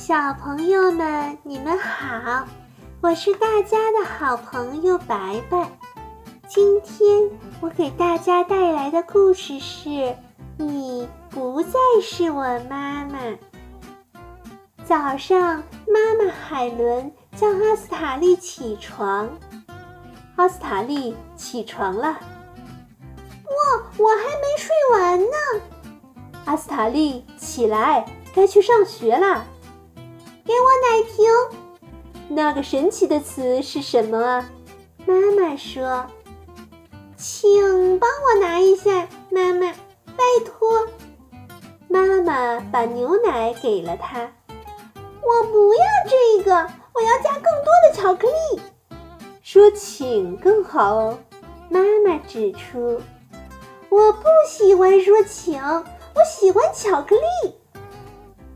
小朋友们，你们好，我是大家的好朋友白白。今天我给大家带来的故事是《你不再是我妈妈》。早上，妈妈海伦叫阿斯塔利起床。阿斯塔利起床了。哇，我还没睡完呢。阿斯塔利，起来，该去上学啦。给我奶瓶。那个神奇的词是什么啊？妈妈说：“请帮我拿一下，妈妈，拜托。”妈妈把牛奶给了他。我不要这个，我要加更多的巧克力。说请更好哦。妈妈指出：“我不喜欢说请，我喜欢巧克力。”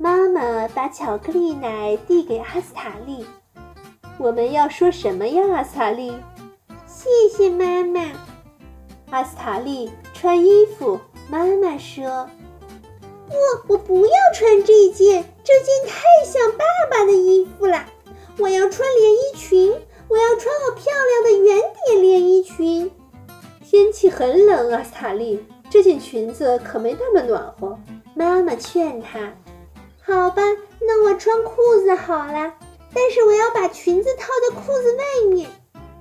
妈妈把巧克力奶递给阿斯塔利。我们要说什么呀，阿斯塔利？谢谢妈妈。阿斯塔利穿衣服。妈妈说：“不，我不要穿这件，这件太像爸爸的衣服了。我要穿连衣裙，我要穿我漂亮的圆点连衣裙。”天气很冷，阿斯塔利，这件裙子可没那么暖和。妈妈劝他。好吧，那我穿裤子好了。但是我要把裙子套在裤子外面。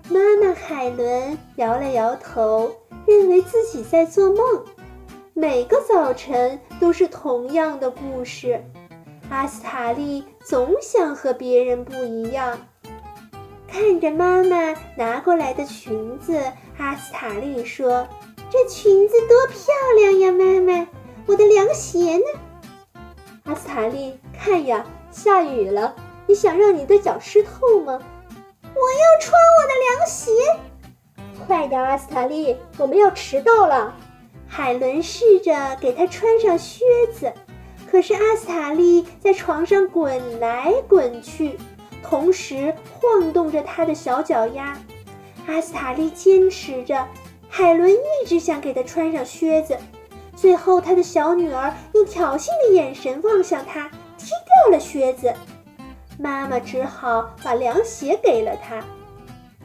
妈妈海伦摇了摇头，认为自己在做梦。每个早晨都是同样的故事。阿斯塔利总想和别人不一样。看着妈妈拿过来的裙子，阿斯塔利说：“这裙子多漂亮呀，妈妈！我的凉鞋呢？”阿斯塔利，看呀，下雨了。你想让你的脚湿透吗？我要穿我的凉鞋。快点，阿斯塔利，我们要迟到了。海伦试着给他穿上靴子，可是阿斯塔利在床上滚来滚去，同时晃动着他的小脚丫。阿斯塔利坚持着，海伦一直想给他穿上靴子。最后，他的小女儿用挑衅的眼神望向他，踢掉了靴子。妈妈只好把凉鞋给了他。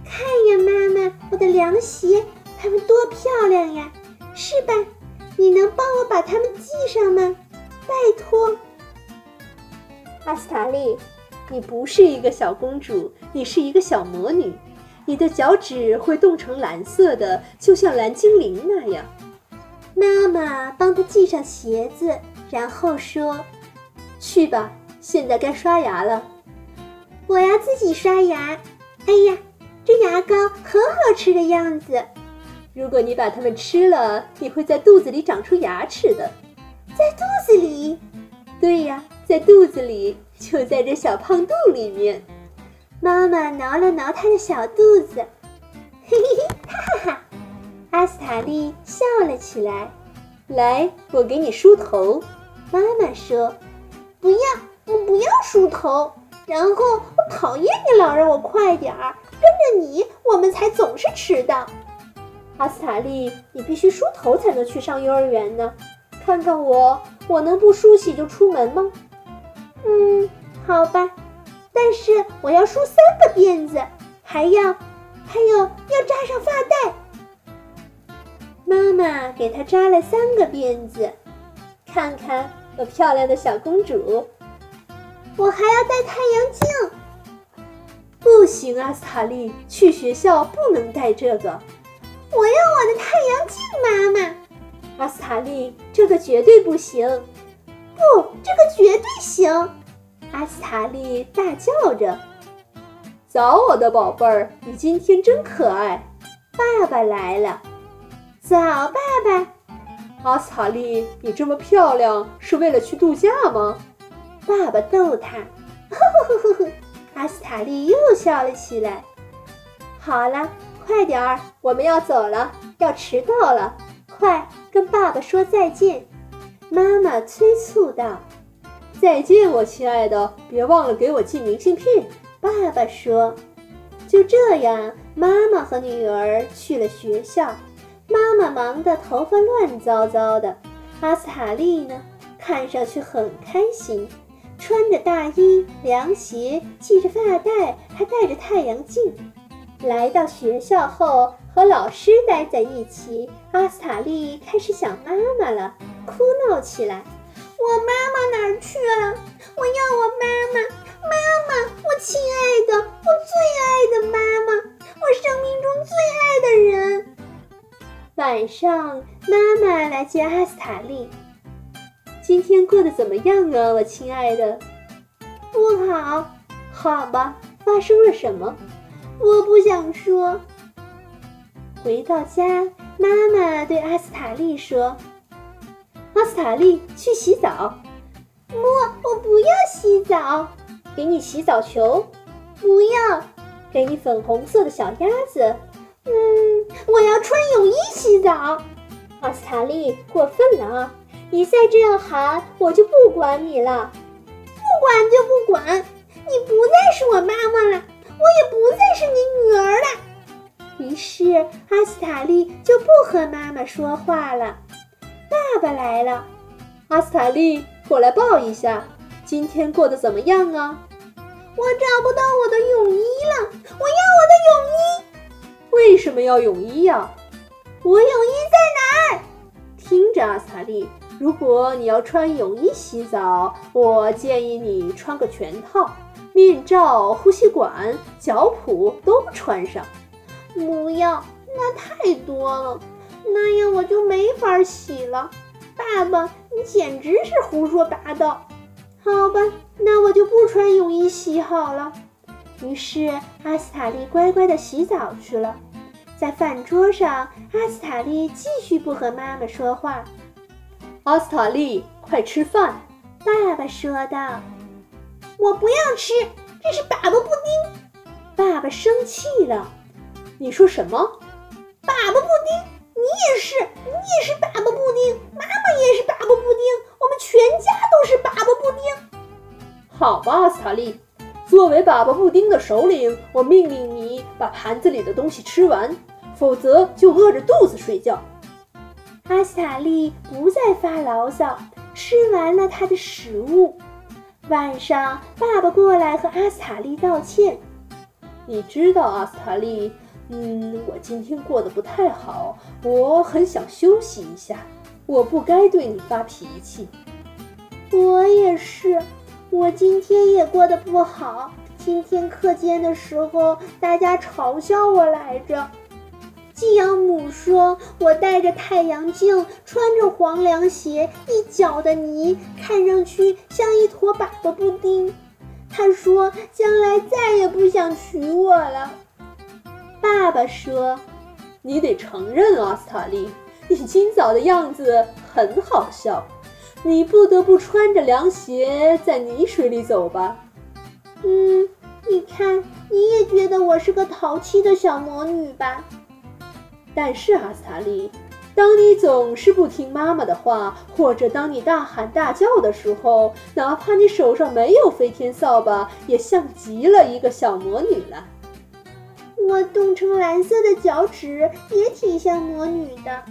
看呀，妈妈，我的凉鞋，它们多漂亮呀，是吧？你能帮我把它们系上吗？拜托。阿斯塔利，你不是一个小公主，你是一个小魔女。你的脚趾会冻成蓝色的，就像蓝精灵那样。妈妈帮他系上鞋子，然后说：“去吧，现在该刷牙了。”我要自己刷牙。哎呀，这牙膏很好吃的样子。如果你把它们吃了，你会在肚子里长出牙齿的。在肚子里？对呀，在肚子里，就在这小胖肚里面。妈妈挠了挠他的小肚子，嘿嘿嘿，哈哈哈！阿斯塔利笑了起来。来，我给你梳头。妈妈说：“不要，我不要梳头。然后我讨厌你老让我快点儿，跟着你，我们才总是迟到。”阿斯塔利，你必须梳头才能去上幼儿园呢。看看我，我能不梳洗就出门吗？嗯，好吧。但是我要梳三个辫子，还要，还有要扎上发带。妈妈给她扎了三个辫子，看看我漂亮的小公主。我还要戴太阳镜。不行，阿斯塔利，去学校不能戴这个。我要我的太阳镜，妈妈。阿斯塔利，这个绝对不行。不，这个绝对行。阿斯塔利大叫着：“早，我的宝贝儿，你今天真可爱。爸爸来了。早，爸爸。阿斯塔利，你这么漂亮是为了去度假吗？”爸爸逗他。呵呵呵呵呵。阿斯塔利又笑了起来。好了，快点儿，我们要走了，要迟到了。快跟爸爸说再见。妈妈催促道。再见，我亲爱的，别忘了给我寄明信片。爸爸说：“就这样，妈妈和女儿去了学校。妈妈忙得头发乱糟糟的，阿斯塔利呢，看上去很开心，穿着大衣、凉鞋，系着发带，还戴着太阳镜。来到学校后，和老师待在一起，阿斯塔利开始想妈妈了，哭闹起来：“我妈妈哪儿去了？我要我妈妈！妈妈，我亲爱的，我最爱的妈妈，我生命中最爱的人。”晚上，妈妈来接阿斯塔利。今天过得怎么样啊，我亲爱的？不好，好吧，发生了什么？我不想说。回到家，妈妈对阿斯塔利说：“阿斯塔利，去洗澡。”“不，我不要洗澡。”“给你洗澡球。”“不要。”“给你粉红色的小鸭子。”“嗯，我要穿泳衣洗澡。”“阿斯塔利，过分了啊！”你再这样喊，我就不管你了。不管就不管，你不再是我妈妈了，我也不再是你女儿了。于是阿斯塔利就不和妈妈说话了。爸爸来了，阿斯塔利，过来抱一下。今天过得怎么样啊？我找不到我的泳衣了，我要我的泳衣。为什么要泳衣呀？我泳衣在哪儿？听着，阿斯塔利。如果你要穿泳衣洗澡，我建议你穿个全套，面罩、呼吸管、脚蹼都穿上。不要，那太多了，那样我就没法洗了。爸爸，你简直是胡说八道。好吧，那我就不穿泳衣洗好了。于是阿斯塔利乖乖地洗澡去了。在饭桌上，阿斯塔利继续不和妈妈说话。阿斯塔利，快吃饭！爸爸说道。“我不要吃，这是粑粑布丁。”爸爸生气了。“你说什么？粑粑布丁？你也是，你也是粑粑布丁，妈妈也是粑粑布丁，我们全家都是粑粑布丁。”好吧，阿斯塔利，作为粑粑布丁的首领，我命令你把盘子里的东西吃完，否则就饿着肚子睡觉。阿斯塔利不再发牢骚，吃完了他的食物。晚上，爸爸过来和阿斯塔利道歉。你知道，阿斯塔利，嗯，我今天过得不太好，我很想休息一下。我不该对你发脾气。我也是，我今天也过得不好。今天课间的时候，大家嘲笑我来着。继养母说：“我戴着太阳镜，穿着黄凉鞋，一脚的泥，看上去像一坨粑粑布丁。”他说：“将来再也不想娶我了。”爸爸说：“你得承认，阿斯塔利，你今早的样子很好笑。你不得不穿着凉鞋在泥水里走吧？”嗯，你看，你也觉得我是个淘气的小魔女吧？但是阿斯塔利，当你总是不听妈妈的话，或者当你大喊大叫的时候，哪怕你手上没有飞天扫把，也像极了一个小魔女了。我冻成蓝色的脚趾也挺像魔女的。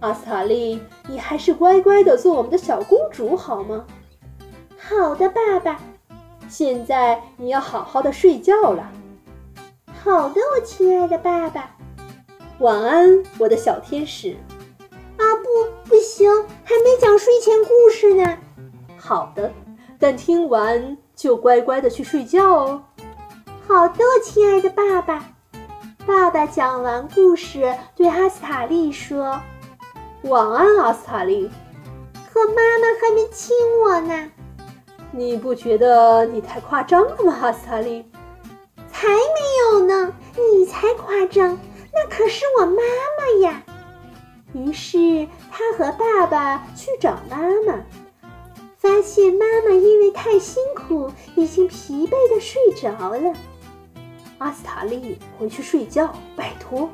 阿斯塔利，你还是乖乖的做我们的小公主好吗？好的，爸爸。现在你要好好的睡觉了。好的，我亲爱的爸爸。晚安，我的小天使。啊，不，不行，还没讲睡前故事呢。好的，但听完就乖乖的去睡觉哦。好的，我亲爱的爸爸。爸爸讲完故事，对阿斯塔利说：“晚安，阿斯塔利。”可妈妈还没亲我呢。你不觉得你太夸张了吗，阿斯塔利？才没有呢，你才夸张。那可是我妈妈呀！于是他和爸爸去找妈妈，发现妈妈因为太辛苦，已经疲惫的睡着了。阿斯塔利，回去睡觉，拜托。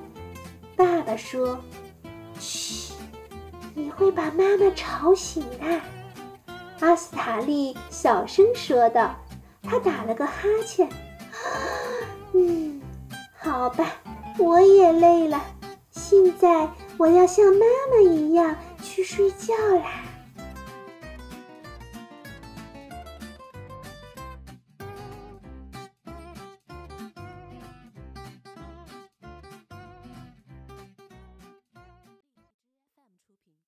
爸爸说：“嘘，你会把妈妈吵醒的。”阿斯塔利小声说道。他打了个哈欠。嗯，好吧。我也累了，现在我要像妈妈一样去睡觉啦。